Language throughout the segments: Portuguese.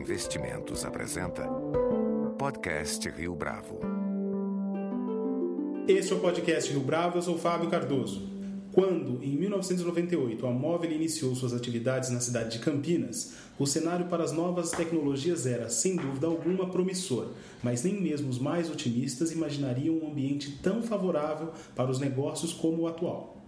Investimentos apresenta Podcast Rio Bravo. Este é o podcast Rio Bravo, eu sou Fábio Cardoso. Quando, em 1998, a Móvel iniciou suas atividades na cidade de Campinas, o cenário para as novas tecnologias era, sem dúvida alguma, promissor, mas nem mesmo os mais otimistas imaginariam um ambiente tão favorável para os negócios como o atual.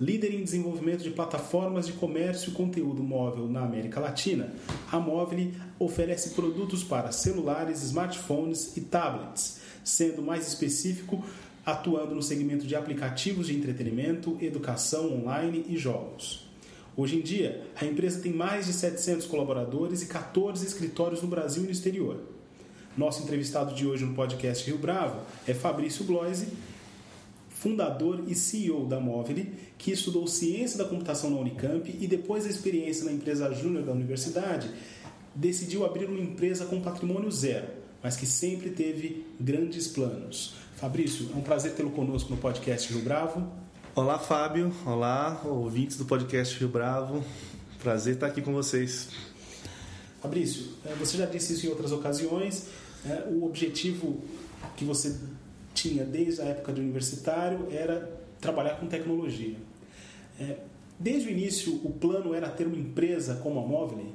Líder em desenvolvimento de plataformas de comércio e conteúdo móvel na América Latina, a Móvel oferece produtos para celulares, smartphones e tablets, sendo mais específico, atuando no segmento de aplicativos de entretenimento, educação online e jogos. Hoje em dia, a empresa tem mais de 700 colaboradores e 14 escritórios no Brasil e no exterior. Nosso entrevistado de hoje no podcast Rio Bravo é Fabrício Bloise, fundador e CEO da Móvel, que estudou ciência da computação na Unicamp e depois da experiência na empresa júnior da universidade, decidiu abrir uma empresa com patrimônio zero, mas que sempre teve grandes planos. Fabrício, é um prazer tê-lo conosco no podcast Rio Bravo. Olá, Fábio. Olá, ouvintes do podcast Rio Bravo. Prazer estar aqui com vocês. Fabrício, é, você já disse isso em outras ocasiões. É, o objetivo que você tinha desde a época de universitário era trabalhar com tecnologia. É, desde o início, o plano era ter uma empresa como a Móvel.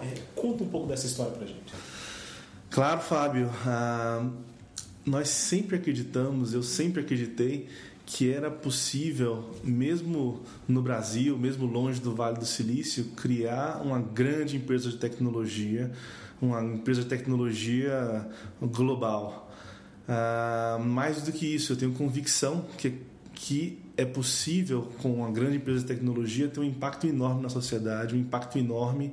É, conta um pouco dessa história para gente. Claro, Fábio. Ah, nós sempre acreditamos, eu sempre acreditei que era possível, mesmo no Brasil, mesmo longe do Vale do Silício, criar uma grande empresa de tecnologia, uma empresa de tecnologia global. Uh, mais do que isso, eu tenho convicção que, que é possível, com uma grande empresa de tecnologia, ter um impacto enorme na sociedade, um impacto enorme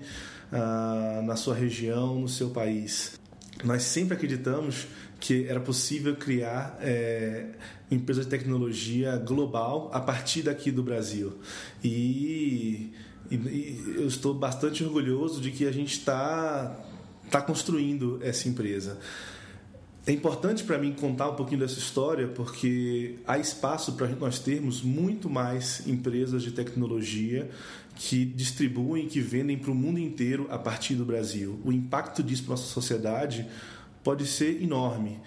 uh, na sua região, no seu país. Nós sempre acreditamos que era possível criar é, empresa de tecnologia global a partir daqui do Brasil. E, e, eu estou bastante orgulhoso de que a gente está tá construindo essa empresa. É importante para mim contar um pouquinho dessa história porque há espaço para nós termos muito mais empresas de tecnologia que distribuem, que vendem para o mundo inteiro a partir do Brasil. O impacto disso para nossa sociedade pode ser enorme.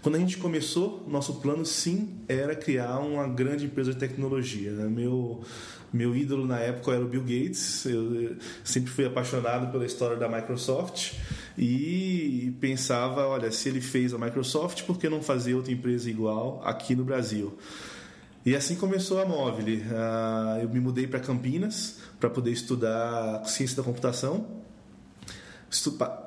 Quando a gente começou, nosso plano sim era criar uma grande empresa de tecnologia. Né? Meu meu ídolo na época era o Bill Gates. Eu sempre fui apaixonado pela história da Microsoft e pensava, olha, se ele fez a Microsoft, por que não fazer outra empresa igual aqui no Brasil? E assim começou a Móvel. Ah, eu me mudei para Campinas para poder estudar ciência da computação.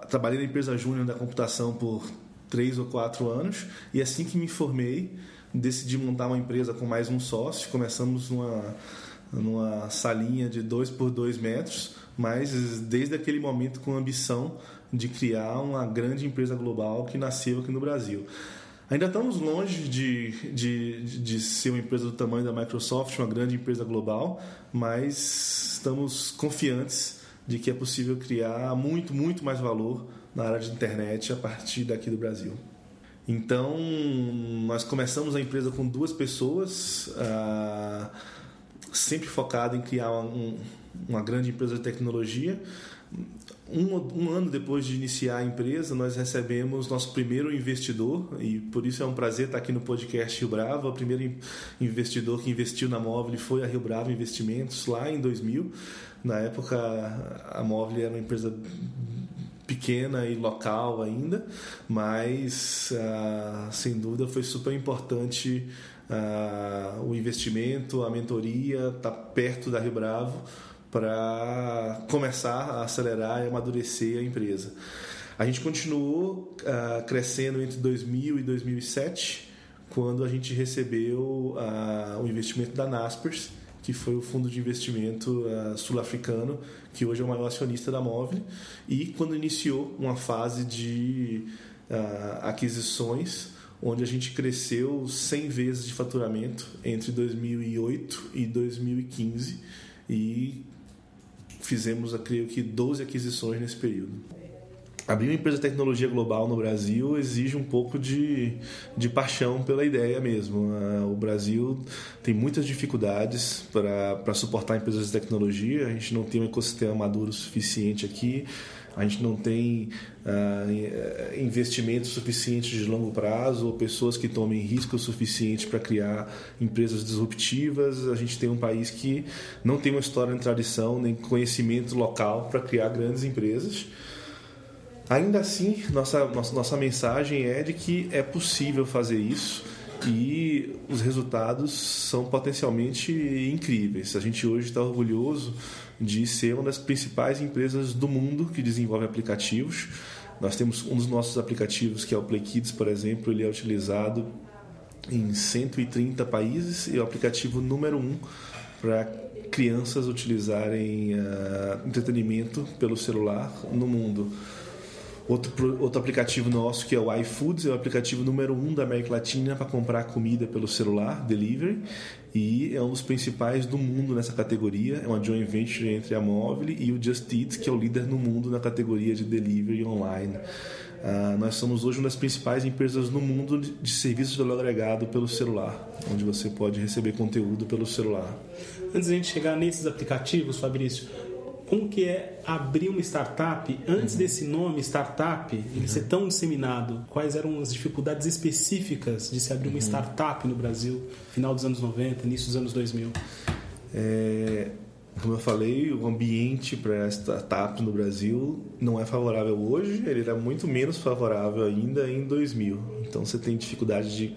Trabalhei na empresa júnior da computação por três ou quatro anos e assim que me formei decidi montar uma empresa com mais um sócio. Começamos numa numa salinha de dois por dois metros, mas desde aquele momento com a ambição de criar uma grande empresa global que nasceu aqui no Brasil. Ainda estamos longe de, de, de ser uma empresa do tamanho da Microsoft, uma grande empresa global, mas estamos confiantes de que é possível criar muito, muito mais valor na área de internet a partir daqui do Brasil. Então, nós começamos a empresa com duas pessoas. Uh, sempre focado em criar um, uma grande empresa de tecnologia. Um, um, ano depois de iniciar a empresa, nós recebemos nosso primeiro investidor e por isso é um prazer estar aqui no podcast Rio Bravo. O primeiro investidor que investiu na Móvel foi a Rio Bravo Investimentos lá em 2000. Na época, a Móvel era uma empresa pequena e local ainda, mas ah, sem dúvida foi super importante uh, o investimento, a mentoria, está perto da Rio Bravo para começar a acelerar e amadurecer a empresa. A gente continuou uh, crescendo entre 2000 e 2007, quando a gente recebeu uh, o investimento da Naspers, que foi o fundo de investimento uh, sul-africano, que hoje é o maior acionista da Móvel, e quando iniciou uma fase de aquisições onde a gente cresceu 100 vezes de faturamento entre 2008 e 2015 e fizemos, creio que, 12 aquisições nesse período. Abrir uma empresa de tecnologia global no Brasil exige um pouco de, de paixão pela ideia mesmo. Ah, o Brasil tem muitas dificuldades para suportar empresas de tecnologia, a gente não tem um ecossistema maduro suficiente aqui a gente não tem ah, investimentos suficientes de longo prazo ou pessoas que tomem risco suficiente para criar empresas disruptivas. A gente tem um país que não tem uma história nem tradição, nem conhecimento local para criar grandes empresas. Ainda assim, nossa, nossa, nossa mensagem é de que é possível fazer isso e os resultados são potencialmente incríveis. A gente hoje está orgulhoso de ser uma das principais empresas do mundo que desenvolve aplicativos. Nós temos um dos nossos aplicativos, que é o Play Kids, por exemplo, ele é utilizado em 130 países e é o aplicativo número um para crianças utilizarem uh, entretenimento pelo celular no mundo. Outro, outro aplicativo nosso que é o iFoods, é o aplicativo número um da América Latina para comprar comida pelo celular, delivery, e é um dos principais do mundo nessa categoria. É uma joint venture entre a Mobile e o Just Eat, que é o líder no mundo na categoria de delivery online. Uh, nós somos hoje uma das principais empresas no mundo de, serviços de valor agregado pelo celular, onde você pode receber conteúdo pelo celular. Antes de a gente chegar nesses aplicativos, Fabrício, como que é abrir uma startup antes uhum. desse nome startup ele uhum. ser tão disseminado? Quais eram as dificuldades específicas de se abrir uma uhum. startup no Brasil, final dos anos 90, início dos anos 2000? É, como eu falei, o ambiente para startup no Brasil não é favorável hoje, ele era muito menos favorável ainda em 2000. Então você tem dificuldade de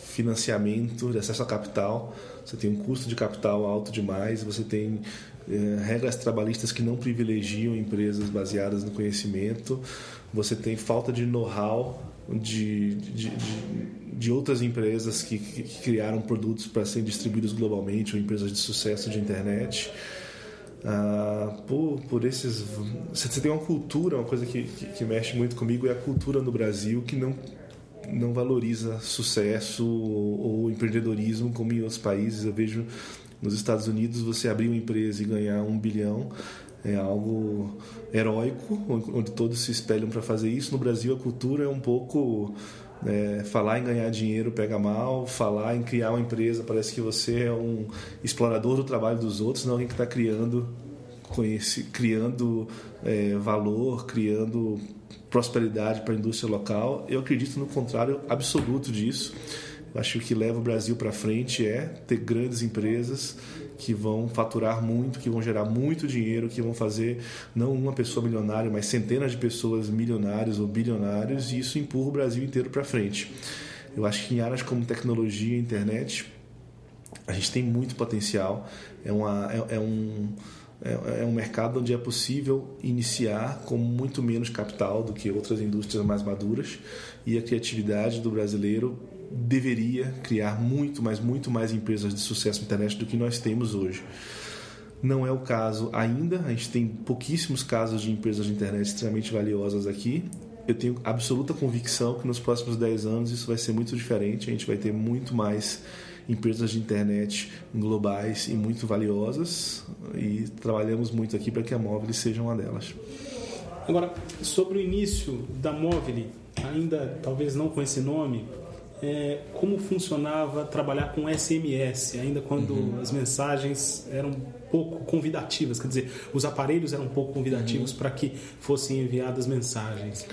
financiamento, de acesso a capital, você tem um custo de capital alto demais, você tem é, regras trabalhistas que não privilegiam empresas baseadas no conhecimento, você tem falta de know-how de, de, de, de, outras empresas que, que criaram produtos para serem distribuídos globalmente ou empresas de sucesso de internet. Ah, por, por esses. Você tem uma cultura, uma coisa que, que, que, mexe muito comigo é a cultura no Brasil que não, não valoriza sucesso ou, ou empreendedorismo como em outros países. Eu vejo nos Estados Unidos, você abrir uma empresa e ganhar um bilhão é algo heróico, onde todos se espelham para fazer isso. No Brasil, a cultura é um pouco é, falar em ganhar dinheiro pega mal, falar em criar uma empresa parece que você é um explorador do trabalho dos outros, não alguém que está criando, conhece, criando é, valor, criando prosperidade para a indústria local. Eu acredito no contrário absoluto disso. Acho que o que leva o Brasil para frente é ter grandes empresas que vão faturar muito, que vão gerar muito dinheiro, que vão fazer não uma pessoa milionária, mas centenas de pessoas milionários ou bilionários, e isso empurra o Brasil inteiro para frente. Eu acho que em áreas como tecnologia e internet, a gente tem muito potencial. É, uma, é, é um é, é um mercado onde é possível iniciar com muito menos capital do que outras indústrias mais maduras e a criatividade do brasileiro deveria criar muito, mas muito mais empresas de sucesso na internet do que nós temos hoje. Não é o caso ainda, a gente tem pouquíssimos casos de empresas de internet extremamente valiosas aqui. Eu tenho absoluta convicção que nos próximos 10 anos isso vai ser muito diferente, a gente vai ter muito mais empresas de internet globais e muito valiosas e trabalhamos muito aqui para que a Móvel seja uma delas. Agora, sobre o início da Móvel, ainda talvez não com esse nome, é, como funcionava trabalhar com SMS, ainda quando uhum. as mensagens eram pouco convidativas, quer dizer, os aparelhos eram pouco convidativos uhum. para que fossem enviadas mensagens.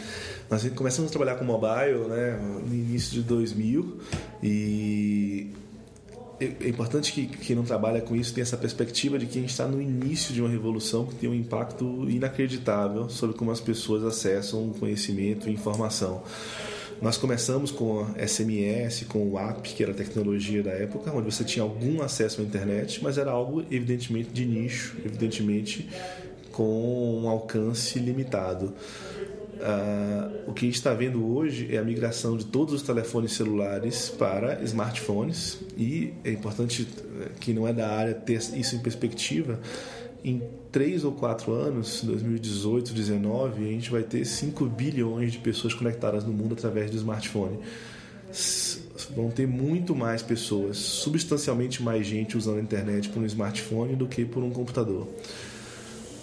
Nós começamos a trabalhar com mobile né, no início de 2000 e é, é importante que quem não trabalha com isso tenha essa perspectiva de que a gente está no início de uma revolução que tem um impacto inacreditável sobre como as pessoas acessam conhecimento e informação. Nós começamos com SMS, com o app, que era a tecnologia da época, onde você tinha algum acesso à internet, mas era algo evidentemente de nicho, evidentemente com um alcance limitado. Uh, o que a gente está vendo hoje é a migração de todos os telefones celulares para smartphones e é importante eh, que não é da área ter isso em perspectiva em três ou quatro anos, 2018, 2019, a gente vai ter 5 bilhões de pessoas conectadas no mundo através do smartphone. Vão ter muito mais pessoas, substancialmente mais gente usando a internet por um smartphone do que por um computador.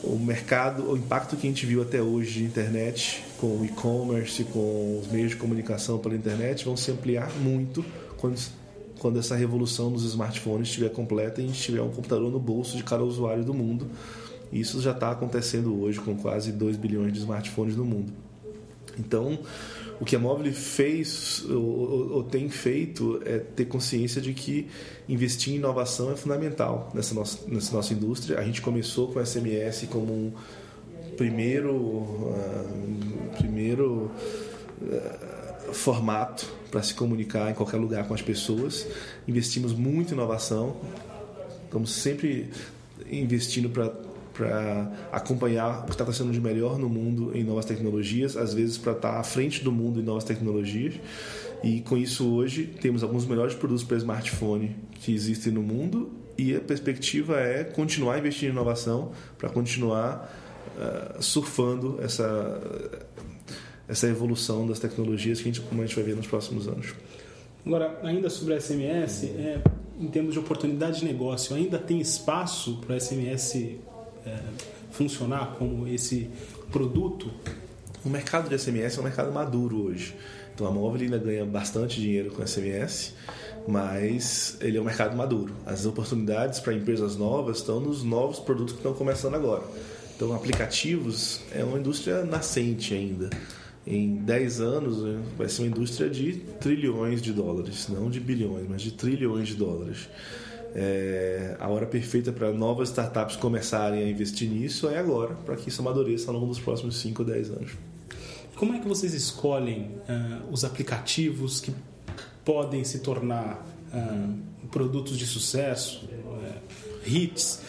O mercado, o impacto que a gente viu até hoje de internet, com o e-commerce, com os meios de comunicação pela internet, vão se ampliar muito quando quando essa revolução dos smartphones estiver completa e a gente tiver um computador no bolso de cada usuário do mundo Isso já está acontecendo hoje com quase 2 bilhões de smartphones no mundo. Então, o que a Mobile fez ou, ou, tem feito é ter consciência de que investir em inovação é fundamental nessa nossa, nessa nossa indústria. A gente começou com o SMS como um primeiro, uh, primeiro uh, formato para se comunicar em qualquer lugar com as pessoas. Investimos muito em inovação, estamos sempre investindo para para acompanhar o que está acontecendo de melhor no mundo em novas tecnologias, às vezes para estar tá à frente do mundo em novas tecnologias. E com isso hoje temos alguns dos melhores produtos para smartphone que existem no mundo e a perspectiva é continuar investindo em inovação para continuar uh, surfando essa essa evolução das tecnologias que a gente, como a gente vai ver nos próximos anos. Agora, ainda sobre a SMS, é, em termos de oportunidade de negócio, ainda tem espaço para SMS é, funcionar como esse produto? O mercado de SMS é um mercado maduro hoje. Então a móvel ainda ganha bastante dinheiro com SMS, mas ele é um mercado maduro. As oportunidades para empresas novas estão nos novos produtos que estão começando agora. Então aplicativos é uma indústria nascente ainda. Em 10 anos né, vai ser uma indústria de trilhões de dólares, não de bilhões, mas de trilhões de dólares é, a hora perfeita para novas startups começarem a investir nisso é agora, para que isso amadureça ao longo dos próximos 5 ou 10 anos. Como é que vocês escolhem uh, os aplicativos que podem se tornar uh, produtos de sucesso, uh, hits,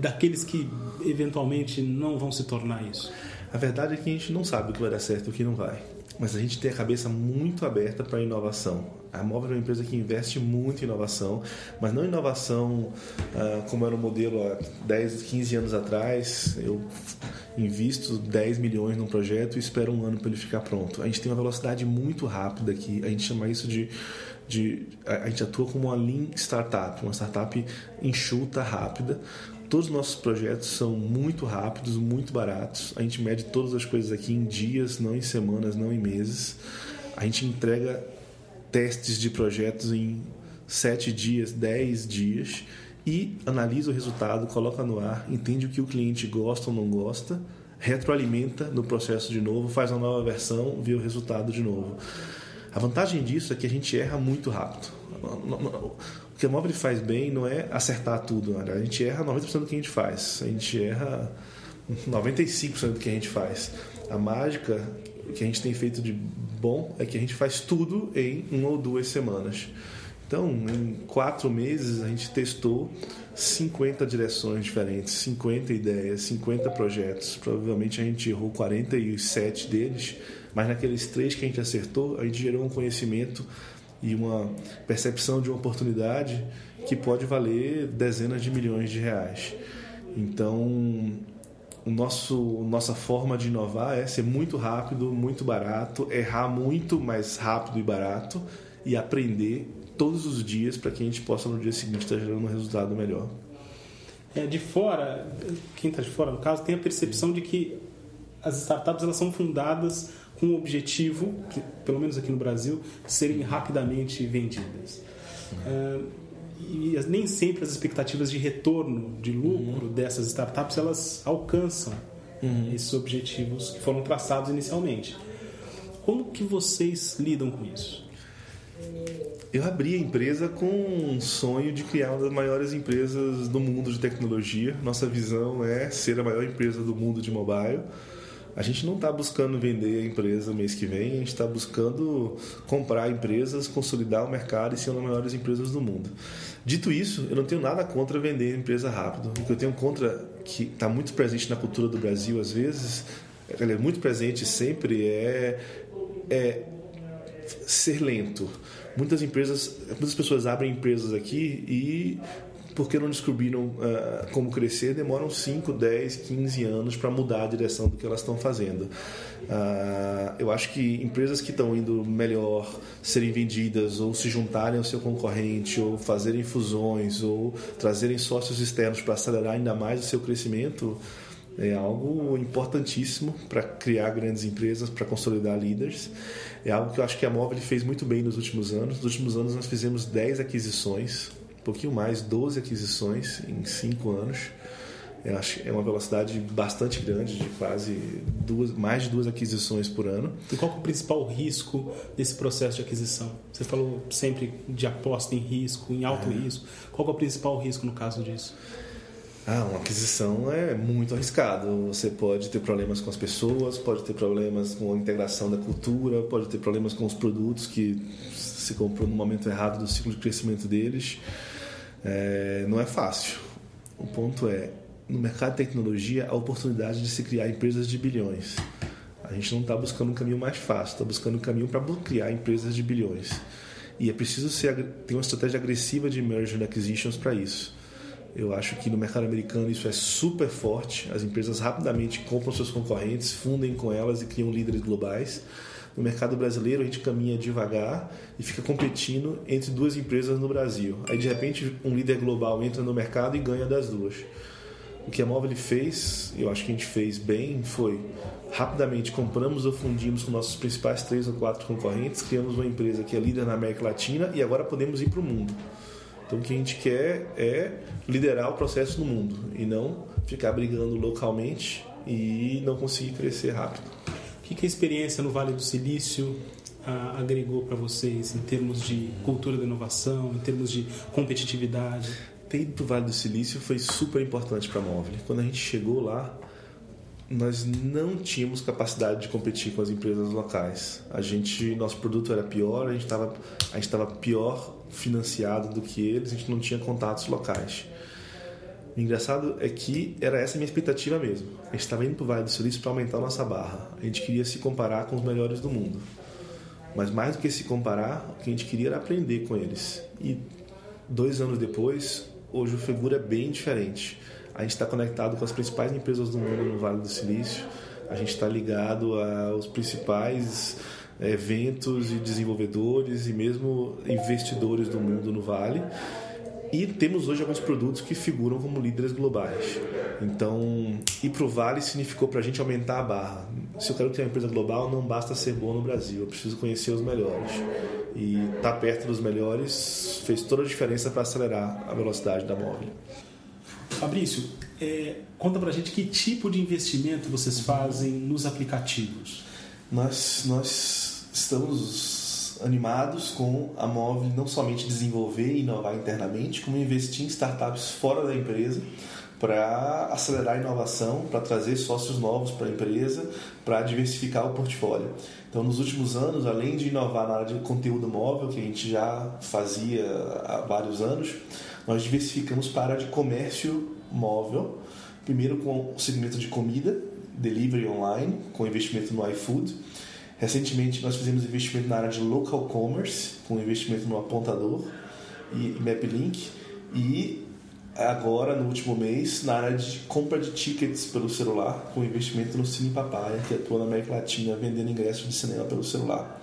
daqueles que eventualmente não vão se tornar isso? A verdade é que a gente não sabe o que vai dar certo e o que não vai mas a gente tem a cabeça muito aberta para a inovação. A Móvel é uma empresa que investe muito em inovação, mas não inovação uh, como era o modelo há 10, 15 anos atrás. Eu invisto 10 milhões num projeto e espero um ano para ele ficar pronto. A gente tem uma velocidade muito rápida aqui, a gente chama isso de. de a gente atua como uma lean startup, uma startup enxuta, rápida, Todos os nossos projetos são muito rápidos, muito baratos. A gente mede todas as coisas aqui em dias, não em semanas, não em meses. A gente entrega testes de projetos em sete dias, dez dias e analisa o resultado, coloca no ar, entende o que o cliente gosta ou não gosta, retroalimenta no processo de novo, faz uma nova versão, vê o resultado de novo. A vantagem disso é que a gente erra muito rápido. O que a móvel faz bem não é acertar tudo. Né? A gente erra 90% do que a gente faz. A gente erra 95% do que a gente faz. A mágica que a gente tem feito de bom é que a gente faz tudo em uma ou duas semanas. Então, em quatro meses, a gente testou 50 direções diferentes, 50 ideias, 50 projetos. Provavelmente a gente errou 47 deles, mas naqueles três que a gente acertou, a gente gerou um conhecimento e uma percepção de uma oportunidade que pode valer dezenas de milhões de reais. Então, o nosso, nossa forma de inovar é ser muito rápido, muito barato, errar muito, mais rápido e barato e aprender todos os dias para que a gente possa no dia seguinte estar gerando um resultado melhor. É, de fora, quem está de fora no caso, tem a percepção de que as startups elas são fundadas com o objetivo, que, pelo menos aqui no Brasil, serem rapidamente vendidas. Uhum. e nem sempre as expectativas de retorno, de lucro uhum. dessas startups, elas alcançam uhum. esses objetivos que foram traçados inicialmente. Como que vocês lidam com isso? Eu abri a empresa com um sonho de criar uma das maiores empresas do mundo de tecnologia. Nossa visão é ser a maior empresa do mundo de mobile a gente não está buscando vender a empresa mês que vem, a gente está buscando comprar empresas, consolidar o mercado e ser uma das maiores empresas do mundo. Dito isso, eu não tenho nada contra vender empresa rápido. O que eu tenho contra, que está muito presente na cultura do Brasil às vezes, é muito presente sempre, é, é ser lento. Muitas empresas, muitas pessoas abrem empresas aqui e porque não descobriram uh, como crescer, demoram 5, 10, 15 anos para mudar a direção do que elas estão fazendo. Uh, eu acho que empresas que estão indo melhor serem vendidas ou se juntarem ao seu concorrente ou fazerem fusões ou trazerem sócios externos para acelerar ainda mais o seu crescimento é algo importantíssimo para criar grandes empresas, para consolidar líderes. É algo que eu acho que a Móvel fez muito bem nos últimos anos. Nos últimos anos nós fizemos 10 aquisições pouquinho mais, 12 aquisições em 5 anos. Eu acho que é uma velocidade bastante grande, de quase duas, mais de duas aquisições por ano. E qual é o principal risco desse processo de aquisição? Você falou sempre de aposta em risco, em alto é. risco. Qual é o principal risco no caso disso? Ah, uma aquisição é muito arriscado. Você pode ter problemas com as pessoas, pode ter problemas com a integração da cultura, pode ter problemas com os produtos que se comprou no momento errado do ciclo de crescimento deles. É, não é fácil. O ponto é, no mercado de tecnologia, a oportunidade de se criar empresas de bilhões. A gente não está buscando um caminho mais fácil, está buscando um caminho para criar empresas de bilhões. E é preciso ser, ter uma estratégia agressiva de merger and acquisitions para isso. Eu acho que no mercado americano isso é super forte. As empresas rapidamente compram seus concorrentes, fundem com elas e criam líderes globais. No mercado brasileiro, a gente caminha devagar e fica competindo entre duas empresas no Brasil. Aí, de repente, um líder global entra no mercado e ganha das duas. O que a Móvel fez, eu acho que a gente fez bem, foi rapidamente compramos ou fundimos com nossos principais três ou quatro concorrentes, criamos uma empresa que é líder na América Latina e agora podemos ir para o mundo. Então o que a gente quer é liderar o processo no mundo e não ficar brigando localmente e não conseguir crescer rápido. O que, a experiência no Vale do Silício ah, agregou para vocês em termos de cultura da inovação, em termos de competitividade? Ter ido para o Vale do Silício foi super importante para a Móvel. Quando a gente chegou lá, nós não tínhamos capacidade de competir com as empresas locais. A gente, nosso produto era pior, a gente estava pior financiado do que eles, a gente não tinha contatos locais. O engraçado é que era essa a minha expectativa mesmo. A gente estava indo para o Vale do Silício para aumentar a nossa barra. A gente queria se comparar com os melhores do mundo. Mas mais do que se comparar, o que a gente queria era aprender com eles. E dois anos depois, hoje o Figura é bem diferente. A gente está conectado com as principais empresas do mundo no Vale do Silício. A gente está ligado aos principais eventos e desenvolvedores e mesmo investidores do mundo no Vale. E temos hoje alguns produtos que figuram como líderes globais. Então, ir para o Vale significou para a gente aumentar a barra. Se eu quero ter uma empresa global, não basta ser bom no Brasil, eu preciso conhecer os melhores. E estar tá perto dos melhores fez toda a diferença para acelerar a velocidade da móvel. Fabrício, é, conta para a gente que tipo de investimento vocês fazem nos aplicativos. Nós, nós estamos animados com a Móvel não somente desenvolver e inovar internamente, como investir em startups fora da empresa para acelerar a inovação, para trazer sócios novos para a empresa, para diversificar o portfólio. Então, nos últimos anos, além de inovar na área de conteúdo móvel, que a gente já fazia há vários anos, nós diversificamos para a área de comércio móvel, primeiro com o segmento de comida, delivery online, com investimento no iFood, Recentemente nós fizemos investimento na área de local commerce, com investimento no apontador e MapLink, e agora no último mês na área de compra de tickets pelo celular, com investimento no Cine Papaya, que atua na América Latina vendendo ingressos de cinema pelo celular.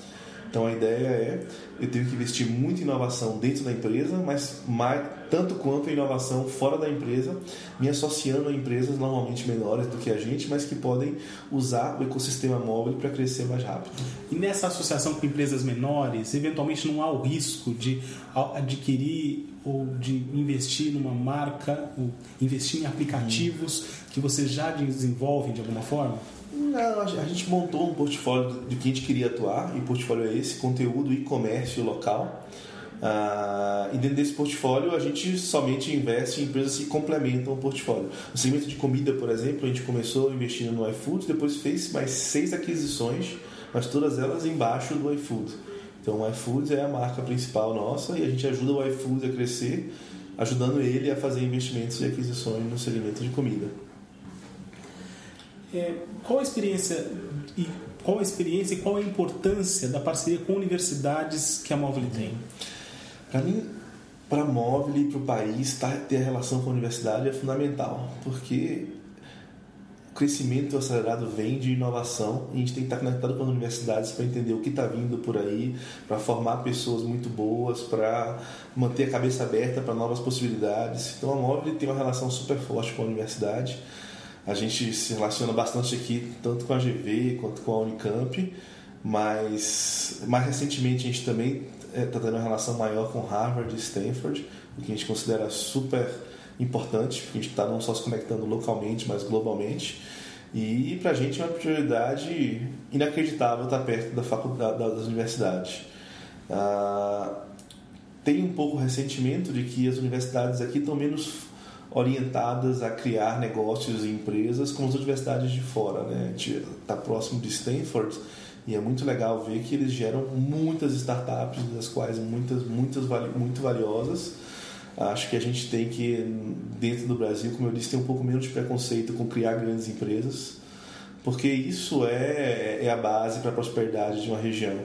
Então a ideia é eu tenho que investir muito em inovação dentro da empresa, mas mais, tanto quanto em inovação fora da empresa, me associando a empresas normalmente menores do que a gente, mas que podem usar o ecossistema móvel para crescer mais rápido. E nessa associação com empresas menores, eventualmente não há o risco de adquirir ou de investir numa marca, ou investir em aplicativos hum. que você já desenvolve de alguma forma? Não, a gente montou um portfólio de que a gente queria atuar, e o portfólio é esse, conteúdo e comércio local. Ah, e dentro desse portfólio a gente somente investe em empresas que complementam o portfólio. No segmento de comida, por exemplo, a gente começou investindo no iFood, depois fez mais seis aquisições, mas todas elas embaixo do iFood. Então o iFood é a marca principal nossa e a gente ajuda o iFood a crescer, ajudando ele a fazer investimentos e aquisições no segmento de comida. É, qual a experiência e qual a experiência e qual a importância da parceria com universidades que a Móvel tem? Para mim, para a Móvel e para o país, tá, ter a relação com a universidade é fundamental, porque o crescimento acelerado vem de inovação e a gente tem que estar conectado com as universidades para entender o que está vindo por aí, para formar pessoas muito boas, para manter a cabeça aberta para novas possibilidades. Então a Móvel tem uma relação super forte com a universidade a gente se relaciona bastante aqui, tanto com a GV quanto com a Unicamp, mas mais recentemente a gente também está é, tendo uma relação maior com Harvard e Stanford, o que a gente considera super importante, porque a gente está não só se conectando localmente, mas globalmente. E para a gente é uma prioridade inacreditável estar perto da faculdade, das universidades. Ah, tem um pouco ressentimento de que as universidades aqui estão menos orientadas a criar negócios e empresas como as universidades de fora. Né? A gente está próximo de Stanford e é muito legal ver que eles geram muitas startups, das quais muitas, muitas muito valiosas. Acho que a gente tem que, dentro do Brasil, como eu disse, ter um pouco menos de preconceito com criar grandes empresas, porque isso é, é a base para a prosperidade de uma região.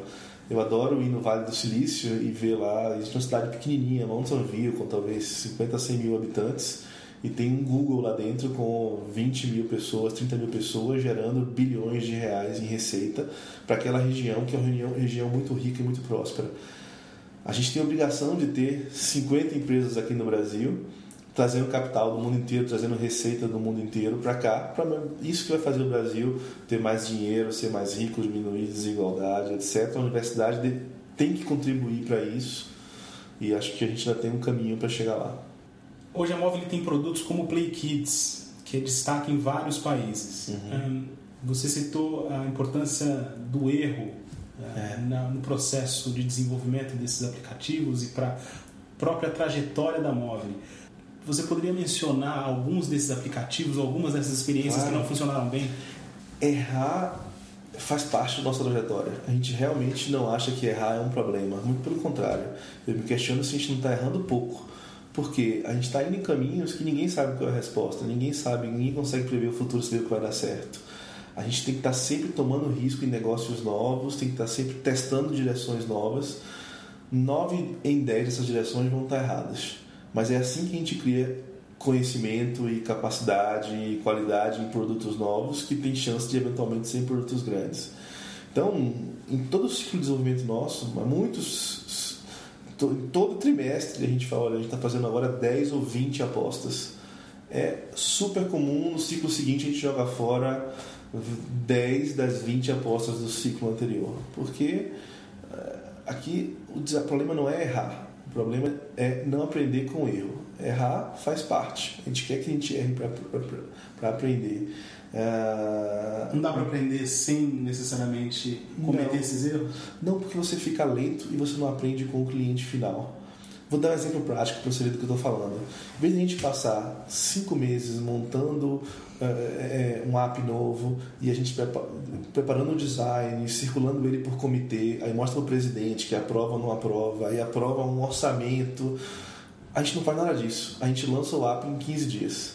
Eu adoro ir no Vale do Silício e ver lá, existe uma cidade pequenininha, Mountain View, com talvez 50, 100 mil habitantes, e tem um Google lá dentro com 20 mil pessoas, 30 mil pessoas, gerando bilhões de reais em receita para aquela região, que é uma região muito rica e muito próspera. A gente tem a obrigação de ter 50 empresas aqui no Brasil, trazendo capital do mundo inteiro, trazendo receita do mundo inteiro para cá. Pra, isso que vai fazer o Brasil ter mais dinheiro, ser mais rico, diminuir desigualdade, etc. A universidade de, tem que contribuir para isso e acho que a gente ainda tem um caminho para chegar lá. Hoje a Móvel tem produtos como o Play Kids, que é destaque em vários países. Uhum. Você citou a importância do erro é. no processo de desenvolvimento desses aplicativos e para a própria trajetória da móvel. Você poderia mencionar alguns desses aplicativos, algumas dessas experiências claro. que não funcionaram bem? Errar faz parte da nossa trajetória. A gente realmente não acha que errar é um problema. Muito pelo contrário. Eu me questiono se a gente não está errando pouco. Porque a gente está indo em caminhos que ninguém sabe qual é a resposta, ninguém sabe, ninguém consegue prever o futuro, saber o que vai dar certo. A gente tem que estar sempre tomando risco em negócios novos, tem que estar sempre testando direções novas. Nove em dez dessas direções vão estar erradas. Mas é assim que a gente cria conhecimento e capacidade e qualidade em produtos novos que tem chance de eventualmente ser produtos grandes. Então, em todo o ciclo de desenvolvimento nosso, muitos todo trimestre a gente fala, olha, a gente está fazendo agora 10 ou 20 apostas. É super comum, no ciclo seguinte a gente joga fora 10 das 20 apostas do ciclo anterior. Porque eh, aqui o problema não é errar, problema é não aprender com erro. Errar faz parte, a gente quer que a gente erre para aprender. Uh, não dá para aprender sem necessariamente cometer não, esses erros? Não, porque você fica lento e você não aprende com o cliente final. Vou dar um exemplo prático para você ver do que eu estou falando. Em vez de a gente passar cinco meses montando é, um app novo e a gente preparando o design, circulando ele por comitê, aí mostra o presidente que aprova ou não aprova, aí aprova um orçamento. A gente não faz nada disso. A gente lança o app em 15 dias.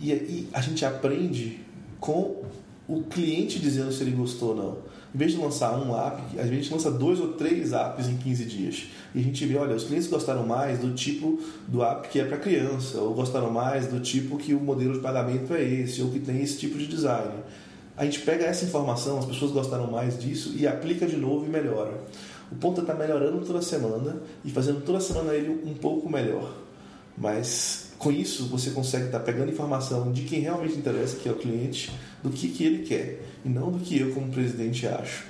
E aí a gente aprende com o cliente dizendo se ele gostou ou não. Em vez de lançar um app, a gente lança dois ou três apps em 15 dias. E a gente vê, olha, os clientes gostaram mais do tipo do app que é para criança, ou gostaram mais do tipo que o modelo de pagamento é esse, ou que tem esse tipo de design. A gente pega essa informação, as pessoas gostaram mais disso e aplica de novo e melhora. O ponto é estar tá melhorando toda semana e fazendo toda semana ele um pouco melhor. Mas com isso você consegue estar tá pegando informação de quem realmente interessa, que é o cliente, do que, que ele quer e não do que eu, como presidente, acho.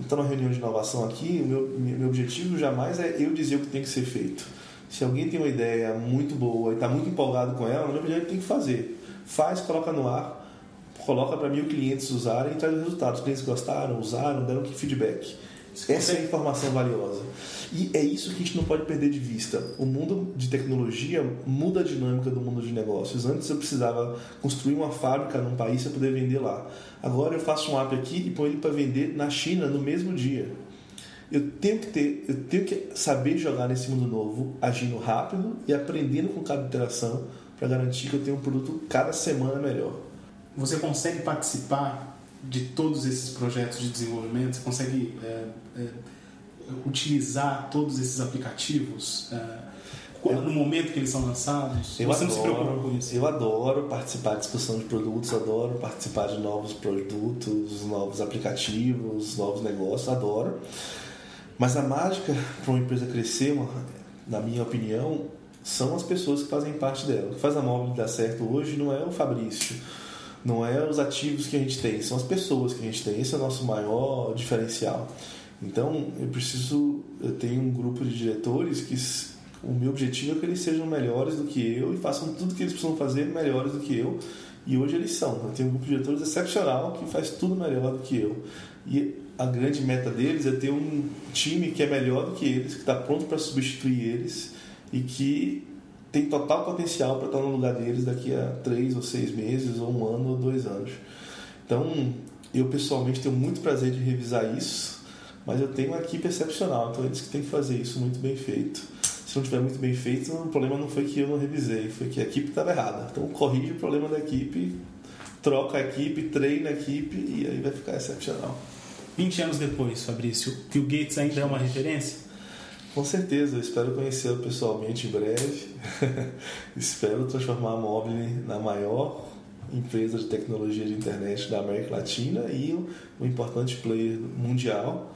Estou numa reunião de inovação aqui, o meu, meu objetivo jamais é eu dizer o que tem que ser feito. Se alguém tem uma ideia muito boa e está muito empolgado com ela, na ele tem que fazer. Faz, coloca no ar, coloca para mil clientes usarem e traz os resultados. Os clientes gostaram, usaram, deram que feedback. Essa é a informação valiosa. E é isso que a gente não pode perder de vista. O mundo de tecnologia muda a dinâmica do mundo de negócios. Antes eu precisava construir uma fábrica num país para poder vender lá. Agora eu faço um app aqui e ponho ele para vender na China no mesmo dia. Eu tenho que ter, eu tenho que saber jogar nesse mundo novo, agindo rápido e aprendendo com cada interação para garantir que eu tenho um produto cada semana melhor. Você consegue participar de todos esses projetos de desenvolvimento? Você consegue é, é, utilizar todos esses aplicativos é, no momento que eles são lançados? Eu Você adoro, não se preocupa com isso? Eu adoro participar de discussão de produtos, adoro participar de novos produtos, novos aplicativos, novos negócios, adoro. Mas a mágica para uma empresa crescer, na minha opinião, são as pessoas que fazem parte dela. O que faz a móvel dar certo hoje não é o Fabrício, não é os ativos que a gente tem, são as pessoas que a gente tem. Esse é o nosso maior diferencial. Então, eu preciso, eu tenho um grupo de diretores que O meu objetivo é que eles sejam melhores do que eu e façam tudo que eles precisam fazer melhores do que eu. E hoje eles são. Eu tenho um grupo de diretores excepcional que faz tudo melhor do que eu. E a grande meta deles é ter um time que é melhor do que eles, que está pronto para substituir eles e que tem total potencial para estar no lugar deles daqui a três ou seis meses, ou um ano ou dois anos. Então, eu pessoalmente tenho muito prazer de revisar isso, mas eu tenho uma equipe excepcional, então eles que têm que fazer isso muito bem feito. Se não tiver muito bem feito, o problema não foi que eu não revisei, foi que a equipe estava errada. Então, corrige o problema da equipe, troca a equipe, treina a equipe e aí vai ficar excepcional. 20 anos depois, Fabrício, Bill Gates ainda é uma referência? Com certeza, espero conhecê-lo pessoalmente em breve. espero transformar a Mobile na maior empresa de tecnologia de internet da América Latina e um importante player mundial.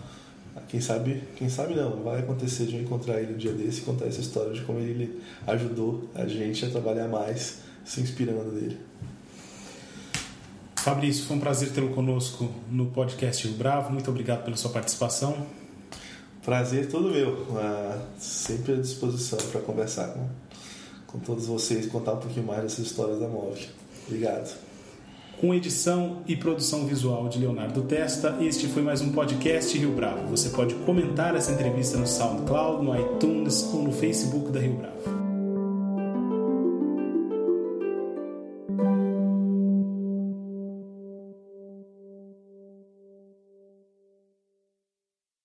Quem sabe, quem sabe não, vai acontecer de eu encontrar ele um dia desse e contar essa história de como ele ajudou a gente a trabalhar mais, se inspirando nele. Fabrício, foi um prazer tê-lo conosco no podcast Rio Bravo. Muito obrigado pela sua participação. Prazer todo meu. Uh, sempre à disposição para conversar com, com todos vocês contar um pouquinho mais dessas histórias da Móvel. Obrigado. Com edição e produção visual de Leonardo Testa, este foi mais um podcast Rio Bravo. Você pode comentar essa entrevista no SoundCloud, no iTunes ou no Facebook da Rio Bravo.